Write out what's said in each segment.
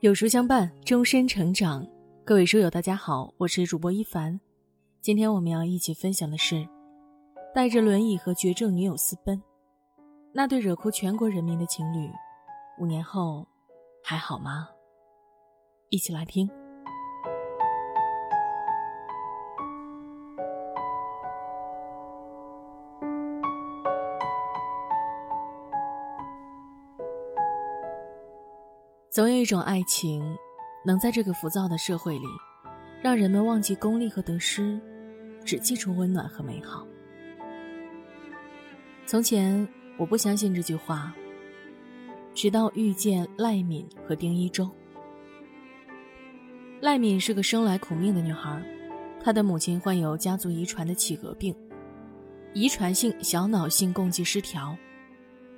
有书相伴，终身成长。各位书友，大家好，我是主播一凡。今天我们要一起分享的是，带着轮椅和绝症女友私奔，那对惹哭全国人民的情侣，五年后还好吗？一起来听。总有一种爱情，能在这个浮躁的社会里，让人们忘记功利和得失，只记住温暖和美好。从前我不相信这句话，直到遇见赖敏和丁一周。赖敏是个生来苦命的女孩，她的母亲患有家族遗传的企鹅病，遗传性小脑性共济失调，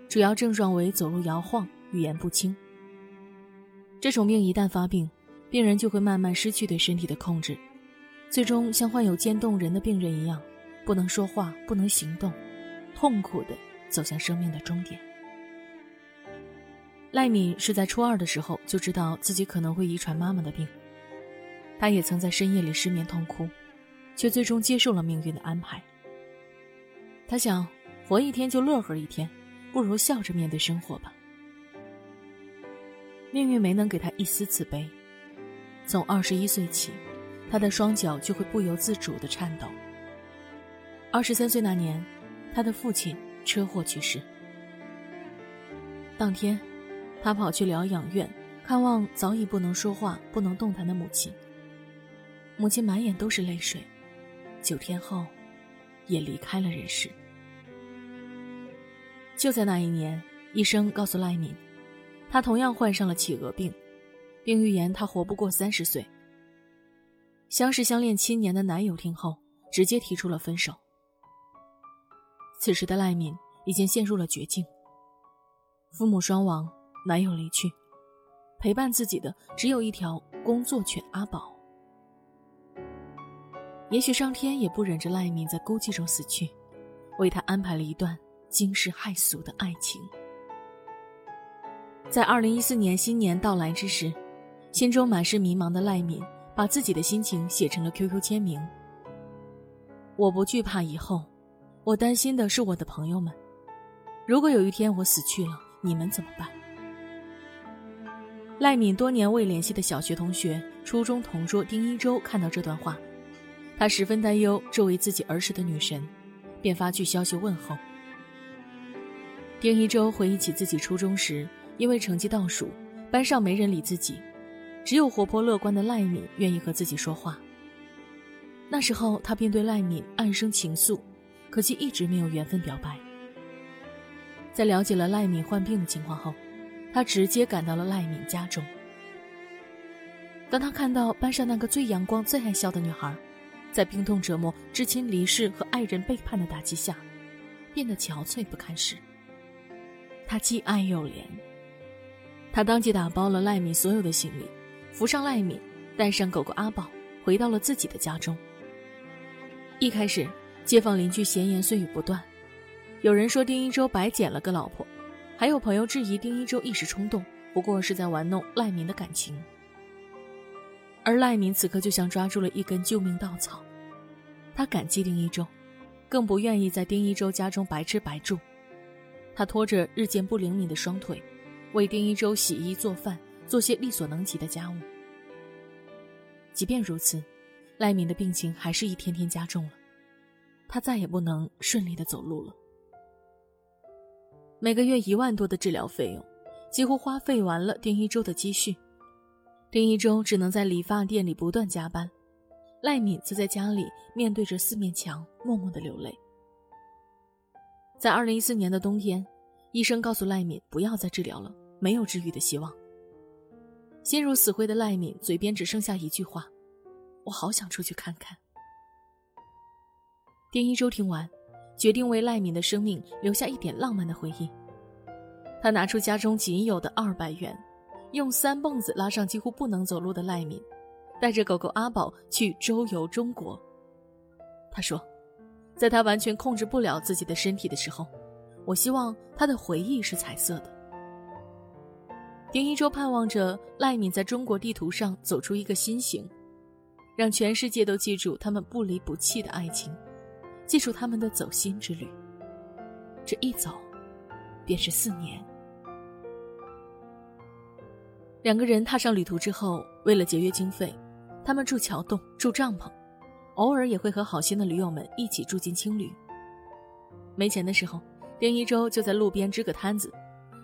主要症状为走路摇晃、语言不清。这种病一旦发病，病人就会慢慢失去对身体的控制，最终像患有渐冻人的病人一样，不能说话，不能行动，痛苦的走向生命的终点。赖敏是在初二的时候就知道自己可能会遗传妈妈的病，她也曾在深夜里失眠痛哭，却最终接受了命运的安排。她想，活一天就乐呵一天，不如笑着面对生活吧。命运没能给他一丝慈悲。从二十一岁起，他的双脚就会不由自主的颤抖。二十三岁那年，他的父亲车祸去世。当天，他跑去疗养院看望早已不能说话、不能动弹的母亲。母亲满眼都是泪水，九天后，也离开了人世。就在那一年，医生告诉赖敏。他同样患上了企鹅病，并预言他活不过三十岁。相识相恋七年的男友听后，直接提出了分手。此时的赖敏已经陷入了绝境。父母双亡，男友离去，陪伴自己的只有一条工作犬阿宝。也许上天也不忍着赖敏在孤寂中死去，为他安排了一段惊世骇俗的爱情。在二零一四年新年到来之时，心中满是迷茫的赖敏把自己的心情写成了 QQ 签名。我不惧怕以后，我担心的是我的朋友们。如果有一天我死去了，你们怎么办？赖敏多年未联系的小学同学、初中同桌丁一周看到这段话，他十分担忧这位自己儿时的女神，便发去消息问候。丁一周回忆起自己初中时。因为成绩倒数，班上没人理自己，只有活泼乐观的赖敏愿意和自己说话。那时候，他便对赖敏暗生情愫，可惜一直没有缘分表白。在了解了赖敏患病的情况后，他直接赶到了赖敏家中。当他看到班上那个最阳光、最爱笑的女孩，在病痛折磨、至亲离世和爱人背叛的打击下，变得憔悴不堪时，他既爱又怜。他当即打包了赖敏所有的行李，扶上赖敏，带上狗狗阿宝，回到了自己的家中。一开始，街坊邻居闲言碎语不断，有人说丁一周白捡了个老婆，还有朋友质疑丁一周一时冲动，不过是在玩弄赖敏的感情。而赖敏此刻就像抓住了一根救命稻草，他感激丁一周，更不愿意在丁一周家中白吃白住。他拖着日渐不灵敏的双腿。为丁一周洗衣做饭，做些力所能及的家务。即便如此，赖敏的病情还是一天天加重了，他再也不能顺利的走路了。每个月一万多的治疗费用，几乎花费完了丁一周的积蓄。丁一周只能在理发店里不断加班，赖敏则在家里面对着四面墙，默默的流泪。在二零一四年的冬天，医生告诉赖敏不要再治疗了。没有治愈的希望。心如死灰的赖敏嘴边只剩下一句话：“我好想出去看看。”丁一周听完，决定为赖敏的生命留下一点浪漫的回忆。他拿出家中仅有的二百元，用三蹦子拉上几乎不能走路的赖敏，带着狗狗阿宝去周游中国。他说：“在他完全控制不了自己的身体的时候，我希望他的回忆是彩色的。”丁一舟盼望着赖敏在中国地图上走出一个心形，让全世界都记住他们不离不弃的爱情，记住他们的走心之旅。这一走，便是四年。两个人踏上旅途之后，为了节约经费，他们住桥洞、住帐篷，偶尔也会和好心的驴友们一起住进青旅。没钱的时候，丁一舟就在路边支个摊子，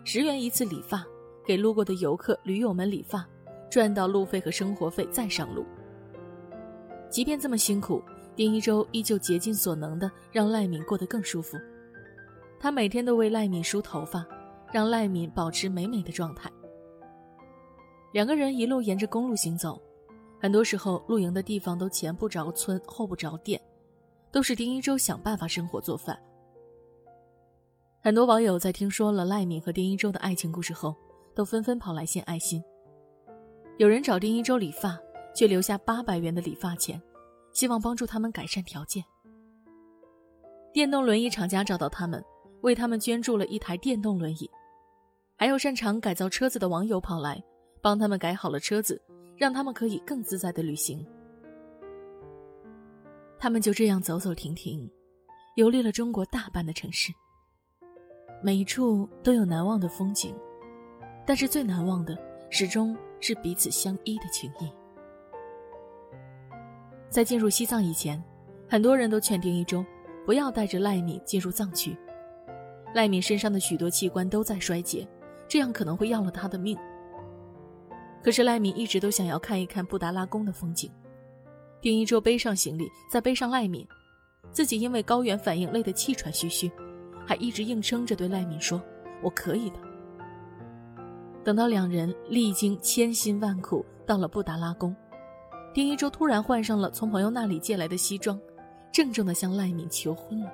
十元一次理发，给路过的游客、驴友们理发，赚到路费和生活费再上路。即便这么辛苦，丁一舟依旧竭尽所能的让赖敏过得更舒服。他每天都为赖敏梳头发，让赖敏保持美美的状态。两个人一路沿着公路行走，很多时候露营的地方都前不着村后不着店，都是丁一舟想办法生火做饭。很多网友在听说了赖敏和丁一舟的爱情故事后，都纷纷跑来献爱心。有人找丁一周理发，却留下八百元的理发钱，希望帮助他们改善条件。电动轮椅厂家找到他们，为他们捐助了一台电动轮椅。还有擅长改造车子的网友跑来。帮他们改好了车子，让他们可以更自在的旅行。他们就这样走走停停，游历了中国大半的城市。每一处都有难忘的风景，但是最难忘的始终是彼此相依的情谊。在进入西藏以前，很多人都劝丁一舟不要带着赖敏进入藏区。赖敏身上的许多器官都在衰竭，这样可能会要了他的命。可是赖敏一直都想要看一看布达拉宫的风景。丁一舟背上行李，再背上赖敏，自己因为高原反应累得气喘吁吁，还一直硬撑着对赖敏说：“我可以的。”等到两人历经千辛万苦到了布达拉宫，丁一周突然换上了从朋友那里借来的西装，郑重地向赖敏求婚了。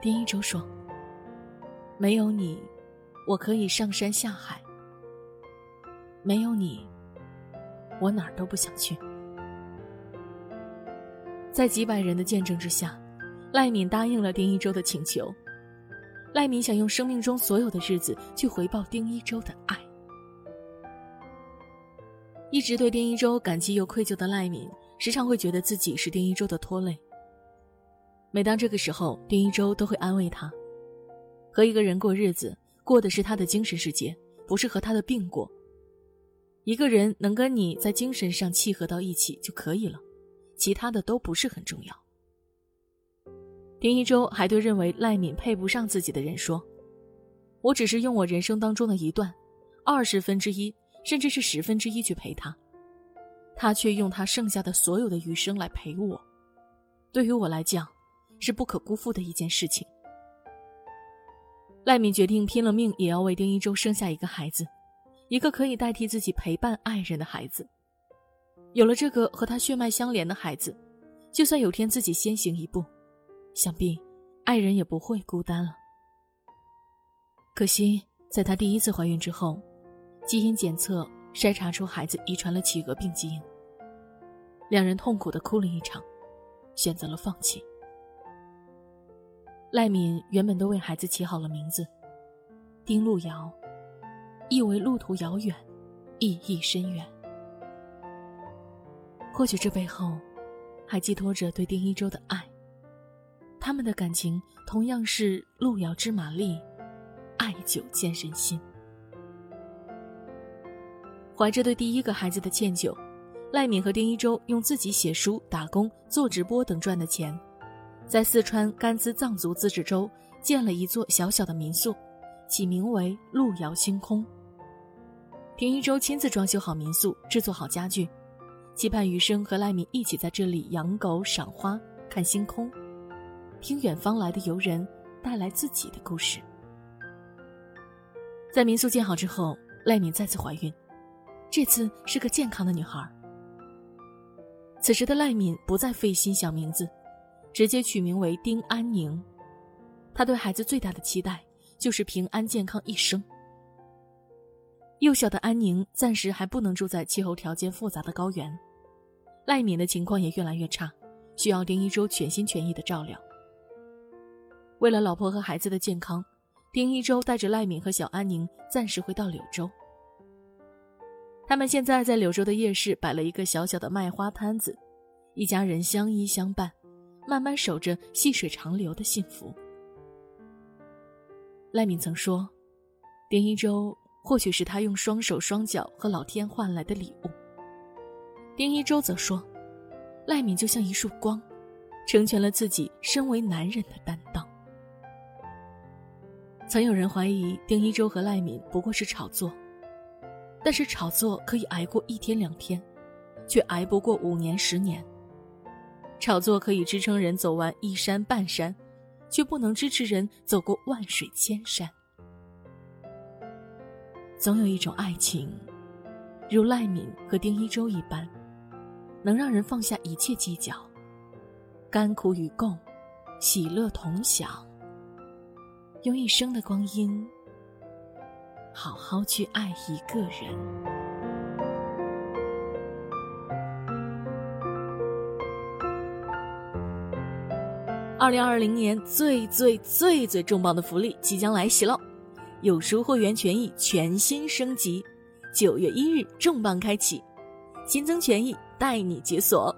丁一周说：“没有你，我可以上山下海。”没有你，我哪儿都不想去。在几百人的见证之下，赖敏答应了丁一周的请求。赖敏想用生命中所有的日子去回报丁一周的爱。一直对丁一周感激又愧疚的赖敏，时常会觉得自己是丁一周的拖累。每当这个时候，丁一周都会安慰他：和一个人过日子，过的是他的精神世界，不是和他的病过。一个人能跟你在精神上契合到一起就可以了，其他的都不是很重要。丁一周还对认为赖敏配不上自己的人说：“我只是用我人生当中的一段，二十分之一，甚至是十分之一去陪他，他却用他剩下的所有的余生来陪我。对于我来讲，是不可辜负的一件事情。”赖敏决定拼了命也要为丁一周生下一个孩子。一个可以代替自己陪伴爱人的孩子，有了这个和他血脉相连的孩子，就算有天自己先行一步，想必爱人也不会孤单了。可惜，在她第一次怀孕之后，基因检测筛查出孩子遗传了企鹅病基因，两人痛苦的哭了一场，选择了放弃。赖敏原本都为孩子起好了名字，丁路遥。意为路途遥远，意义深远。或许这背后，还寄托着对丁一舟的爱。他们的感情同样是路遥知马力，爱久见人心。怀着对第一个孩子的歉疚，赖敏和丁一舟用自己写书、打工、做直播等赚的钱，在四川甘孜藏族自治州建了一座小小的民宿，起名为“路遥星空”。丁一舟亲自装修好民宿，制作好家具，期盼余生和赖敏一起在这里养狗、赏花、看星空，听远方来的游人带来自己的故事。在民宿建好之后，赖敏再次怀孕，这次是个健康的女孩。此时的赖敏不再费心想名字，直接取名为丁安宁。她对孩子最大的期待就是平安健康一生。幼小的安宁暂时还不能住在气候条件复杂的高原，赖敏的情况也越来越差，需要丁一舟全心全意的照料。为了老婆和孩子的健康，丁一周带着赖敏和小安宁暂时回到柳州。他们现在在柳州的夜市摆了一个小小的卖花摊子，一家人相依相伴，慢慢守着细水长流的幸福。赖敏曾说：“丁一周或许是他用双手双脚和老天换来的礼物。”丁一周则说：“赖敏就像一束光，成全了自己身为男人的担当。”曾有人怀疑丁一周和赖敏不过是炒作。但是炒作可以挨过一天两天，却挨不过五年十年。炒作可以支撑人走完一山半山，却不能支持人走过万水千山。总有一种爱情，如赖敏和丁一周一般，能让人放下一切计较，甘苦与共，喜乐同享，用一生的光阴。好好去爱一个人。二零二零年最最最最重磅的福利即将来袭喽！有书会员权益全新升级，九月一日重磅开启，新增权益带你解锁，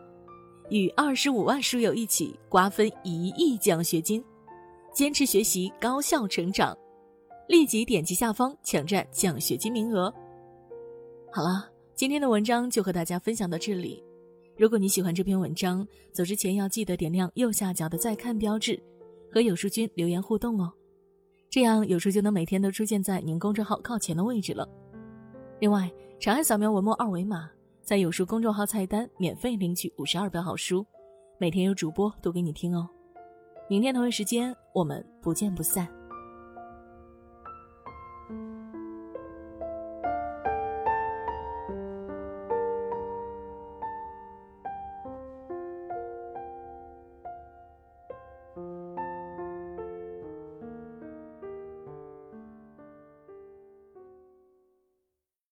与二十五万书友一起瓜分一亿奖学金，坚持学习，高效成长。立即点击下方抢占奖学金名额。好了，今天的文章就和大家分享到这里。如果你喜欢这篇文章，走之前要记得点亮右下角的再看标志，和有书君留言互动哦，这样有书就能每天都出现在您公众号靠前的位置了。另外，长按扫描文末二维码，在有书公众号菜单免费领取五十二本好书，每天有主播读给你听哦。明天同一时间，我们不见不散。